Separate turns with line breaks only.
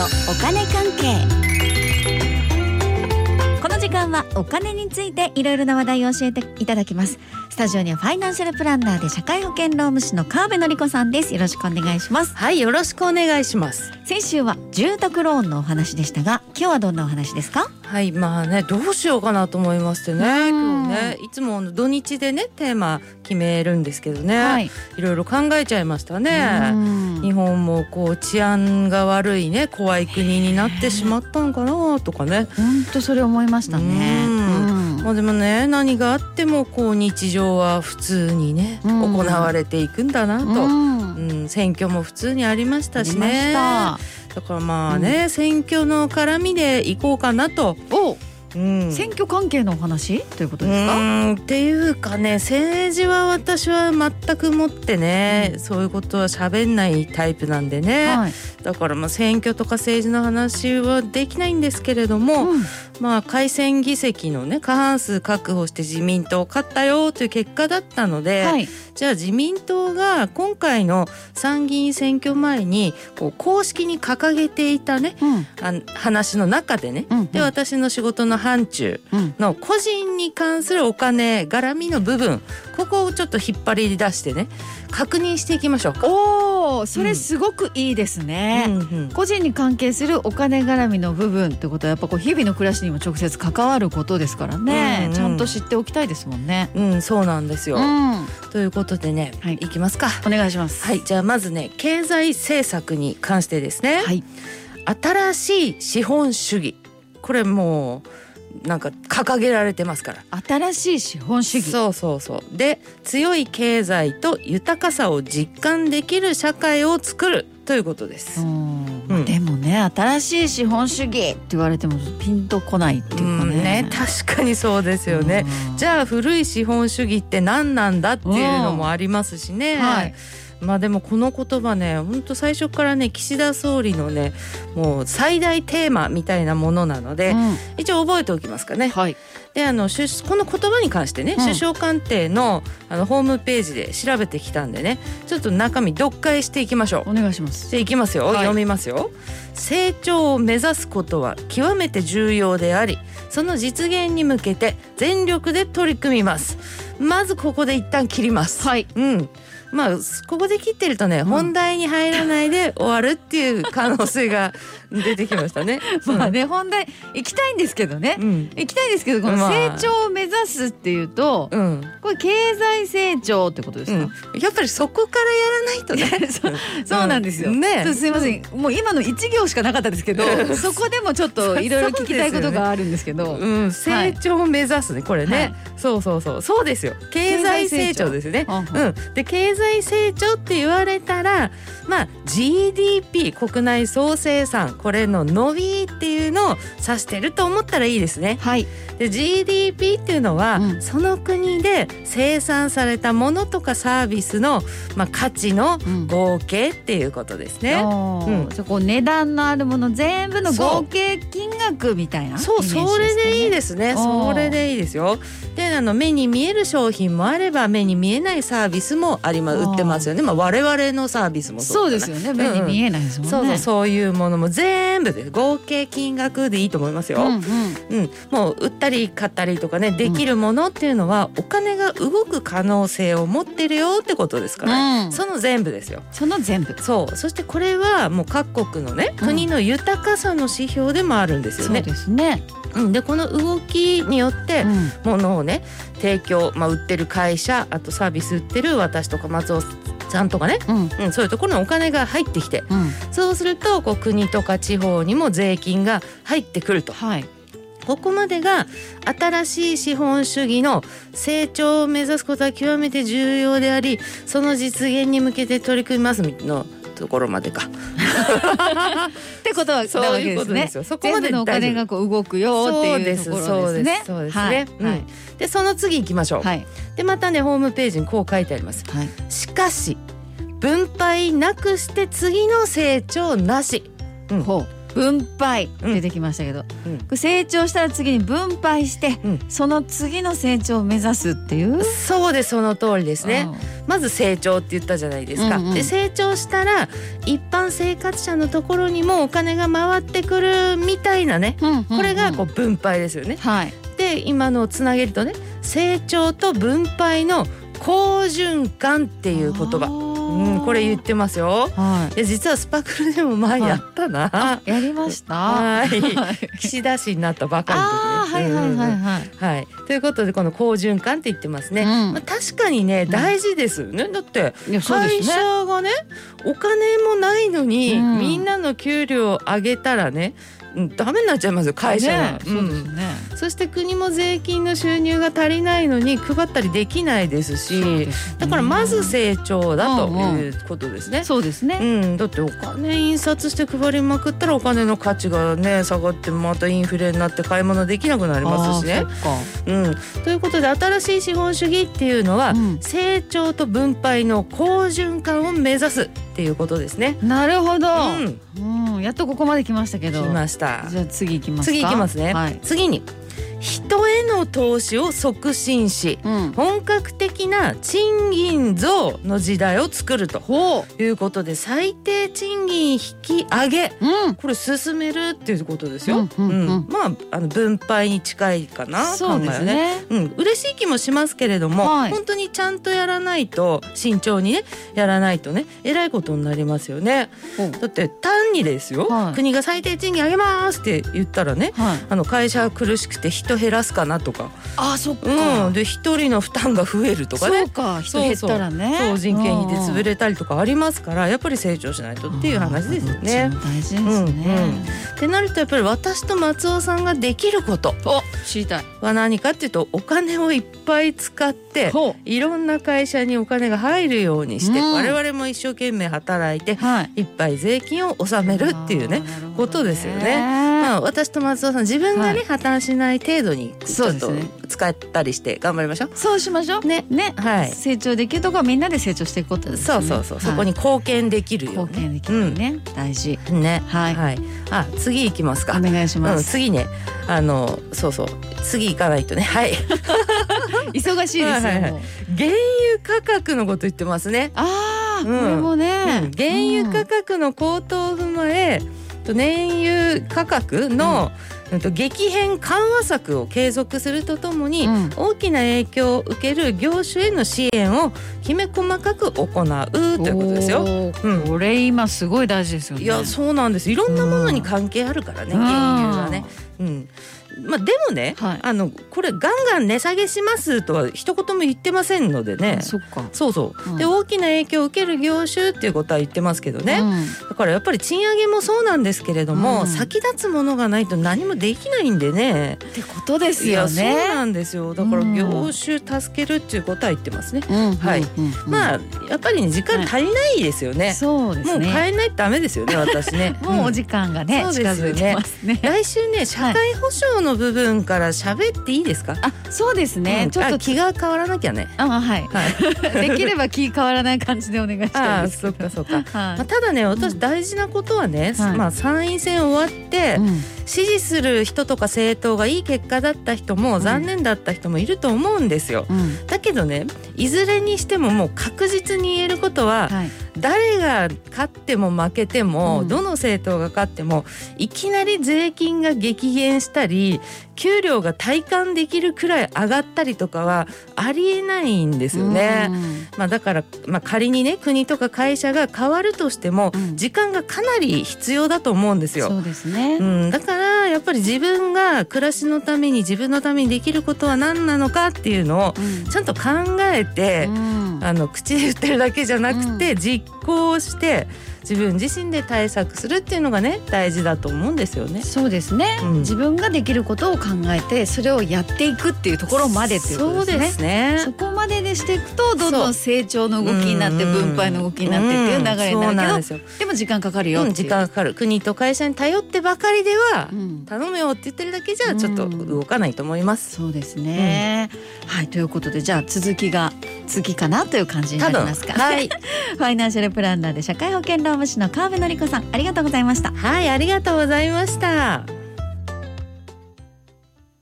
のお金関係。この時間はお金についていろいろな話題を教えていただきます。タジオにはファイナンシャルプランナーで社会保険労務士の川辺典子さんです。よろしくお願いします。
はいよろしくお願いします。
先週は住宅ローンのお話でしたが今日はどんなお話ですか？
はいまあねどうしようかなと思いましてね今日ねいつも土日でねテーマ決めるんですけどね、はい、いろいろ考えちゃいましたね。日本もこう治安が悪いね怖い国になってしまったのかなとかね。
本当それ思いましたね
まあでもね何があってもこう日常は普通にね、行われていくんだなと、うん。選挙も普通にありましたしね。だからまあね、選挙の絡みでいこうかなと。
おうん、選挙関係のお話ということですか？
っていうかね政治は私は全くもってね、うん、そういうことは喋んないタイプなんでね、はい、だからまあ選挙とか政治の話はできないんですけれども、うん、まあ改選議席のね過半数確保して自民党勝ったよという結果だったので、はい、じゃあ自民党が今回の参議院選挙前にこう公式に掲げていたね、うん、あ話の中でね、うんうん、で私の仕事の範疇の個人に関するお金絡みの部分ここをちょっと引っ張り出してね確認していきましょうか。
おそれすごくいいですね、うんうん、個人に関係するお金絡みの部分ってことはやっぱこう日々の暮らしにも直接関わることですからね、うんうん、ちゃんと知っておきたいですもんね。
うんそうなんですよ、うん、ということでね、はい、いきますか。
お願いします。
はいじゃあまずね経済政策に関してですね、はい、新しい資本主義。これもうなんか掲げられてますから。
新しい資本主義。
そうそうそう。で強い経済と豊かさを実感できる社会を作るということです、うん、
でもね新しい資本主義って言われてもピンとこないっていうかね。
ね、確かにそうですよね、じゃあ古い資本主義って何なんだっていうのもありますしね、はいまあでもこの言葉ね本当最初からね岸田総理のねもう最大テーマみたいなものなので、うん、一応覚えておきますかね。はい、であのこの言葉に関してね、うん、首相官邸のあのホームページで調べてきたんでねちょっと中身読解していきましょう。
お願いします。
でいきますよ、はい、読みますよ。成長を目指すことは極めて重要でありその実現に向けて全力で取り組みます。まずここで一旦切ります。
はい。
うん。まあここで切ってるとね、本題に入らないで終わるっていう可能性が 出てきましたね。
まあね本題行きたいんですけどね、うん、行きたいんですけどこの成長を目指すっていうと、まあ、これ経済成長ってことですか、
うん、やっぱりそこからやらないとね。
そうなんですよ、ねすいません。もう今の一行しかなかったですけどそこでもちょっといろいろ聞きたいことがあるんですけど、
ね、うん、成長を目指すねこれね、はい、そうそうそう。そうですよ。経済成長ですね。うん。で経済成長って言われたらまあ GDP 国内総生産これの伸びっていうのを指してると思ったらいいですね。
はい、
で GDP っていうのは、うん、その国で生産されたものとかサービスの、まあ、価値の合計っていうことですね。
うん、そこ値段のあるもの全部の合計金額みたいな、
ね、そうそれでいいですね。それでいいですよ。であの目に見える商品もあれば目に見えないサービスもありま売ってますよね。まあ我々のサービスも
そうですよね。目に見えないですもんね。
そうそうそういうものも全部で合計金額でいいと思いますよ。うん、もう売ったり買ったりとかねできるものっていうのは、お金が動く可能性を持ってるよってことですから、うん、その全部ですよ。
その全部。
そうそしてこれはもう各国のね国の豊かさの指標でもあるんですよね。
そうですね。
うん、でこの動きによってものをね提供、まあ、売ってる会社あとサービス売ってる私とか松尾さんとかね、うん、うん、そういうところにお金が入ってきて、うん、そうするとこう国とか地方にも税金が入ってくると。はい。ここまでが新しい資本主義の成長を目指すことは極めて重要でありその実現に向けて取り組みますのところまでか。
ってことはそういうことですよ。そこまでのお金がこう動くよっていうところですね。
そうですね。はい、うん、でその次行きましょう。はい、でまたねホームページにこう書いてあります。はい、しかし分配なくして次の成長なし。うん、ほう
分配。出てきましたけど、うん、成長したら次に分配して、うん、その次の成長を目指すっていう？
そうですその通りですね、まず成長って言ったじゃないですか、うんうん、で成長したら一般生活者のところにもお金が回ってくるみたいなね、うんうんうん、これがこう分配ですよね、はい、で今のつなげるとね成長と分配の好循環っていう言葉うん、これ言ってますよ。はい。実はスパクルでも前やったな。
はい、やりました？
はい。岸田氏になったばか
りで、ね。はいはいはいはい。
はい。ということでこの好循環って言ってますね。うん、まあ確かにね大事ですよね。だって会社がねお金もないのに、うん、みんなの給料を上げたらね。ダメになっちゃいますよ会社が、ね
そうですね、
そして国も税金の収入が足りないのに配ったりできないですし、ね、だからまず成長だということですね。
そうですね、
うん、だってお金印刷して配りまくったらお金の価値がね下がってまたインフレになって買い物できなくなりますしね。うん、ということで新しい資本主義っていうのは、うん、成長と分配の好循環を目指すっていうことですね。
なるほど、うん、うん、やっとここまで来ましたけど。
来ました。
じゃあ次いきます
次いきますね、はい、次に人への投資を促進し、うん、本格的な賃金増の時代を作ると。いうことで最低賃金引き上げ、うん、これ進めるっていうことですよ。うん、うん、まああの分配に近いかな
そうですね。
うん、嬉しい気もしますけれども、はい、本当にちゃんとやらないと慎重にねやらないとねえらいことになりますよね。だって単にですよ、はい、国が最低賃金上げますって言ったらね、はい、あの会社苦しくて人人減らすかなとか。
あそっか、
うん、で一人の負担が増えるとかね。
そうか人減ったらね。
そう人件費で潰れたりとかありますからやっぱり成長しないとっていう話ですよね。
大事ですね、うん。うん、
ってなるとやっぱり私と松尾さんができること。
知りたい。
は何かっていうとお金をいっぱい使っていろんな会社にお金が入るようにして、うん、我々も一生懸命働いて、はい、いっぱい税金を納めるっていうね。ことですよね。まあ、私と松尾さん自分がね、はい、破綻しない程度にちょっと使ったりして頑張りましょう。
そうしましょう。
ね
ね、はい、成長できるところみんなで成長していくことです、ね、
そうそうそう、はい、そこに貢献できるよ、
ね、貢献できるね、うん、大事。
ね、
はい、
はい、あ次行きますか。
お願いします。うん、
次ね、あのそうそう。次行かないとね、はい。
忙しいですよ、はいはいはい、
原油価格のこと言ってますね。
ああ、うん、これもね、
うん、原油価格の高騰を踏まえ、うん、燃油価格の、うん、激変緩和策を継続するとともに、大きな影響を受ける業種への支援をきめ細かく行うということですよ。
これ今すごい大事ですよね。
いやそうなんです。いろんなものに関係あるからね、原油がね。うんまあ、でもね、はい、あのこれガンガン値下げしますとは一言も言ってませんのでね。
そ
そうそう、うん、で大きな影響を受ける業種っていうことは言ってますけどね、うん、だからやっぱり賃上げもそうなんですけれども、うん、先立つものがないと何もできないんでね。
ってことですよね。
そうなんですよ。だから業種助けるっていうことは言ってますね、はい、まあやっぱり、ね、時間足りないですよね、
そうです
ね。もう変えないとダメですよね私ね。
もうお時間がね、近づいてますね。
来週ね社会保障の部分から喋っていいですか？
あ、そうですね。
うん、ちょっと気が変わらなきゃね。
あ、はい。はい、できれば気変わらない感じでお願いしたいです。
そっかそっか。はい、まあただね、私大事なことはね、うん、まあ参院選終わって、うん、支持する人とか政党がいい結果だった人も、残念だった人もいると思うんですよ。だけどね、いずれにしてももう確実に言えることは。はい誰が勝っても負けても、どの政党が勝ってもいきなり税金が激減したり給料が体感できるくらい上がったりとかはありえないんですよね。うん、まあ、だから、まあ、仮にね国とか会社が変わるとしても、時間がかなり必要だと思うんですよ。
そうですね、
うん、だからやっぱり自分が暮らしのために自分のためにできることは何なのかっていうのをちゃんと考えて、あの口で言ってるだけじゃなくて、実行して自分自身で対策するっていうのがね大事だと思うんですよね。
そうですね、うん、自分ができることを考えてそれをやっていくっていうところまでっていうことですね。
そうですね。
そこまででしていくとどんどん成長の動きになって分配の動きになってっていう流れになるけど、でも時間かかるよ
う。ん、時間かかる。国と会社に頼ってばかりでは、
うん。
頼むよって言ってるだけじゃちょっと動かないと思います。
そうですね、はいということでじゃあ続きが次かなという感じになりますか？
はい、
ファイナンシャルプランナーで社会保険労務士の川辺典子さんありがとうございました。
はい、ありがとうございました。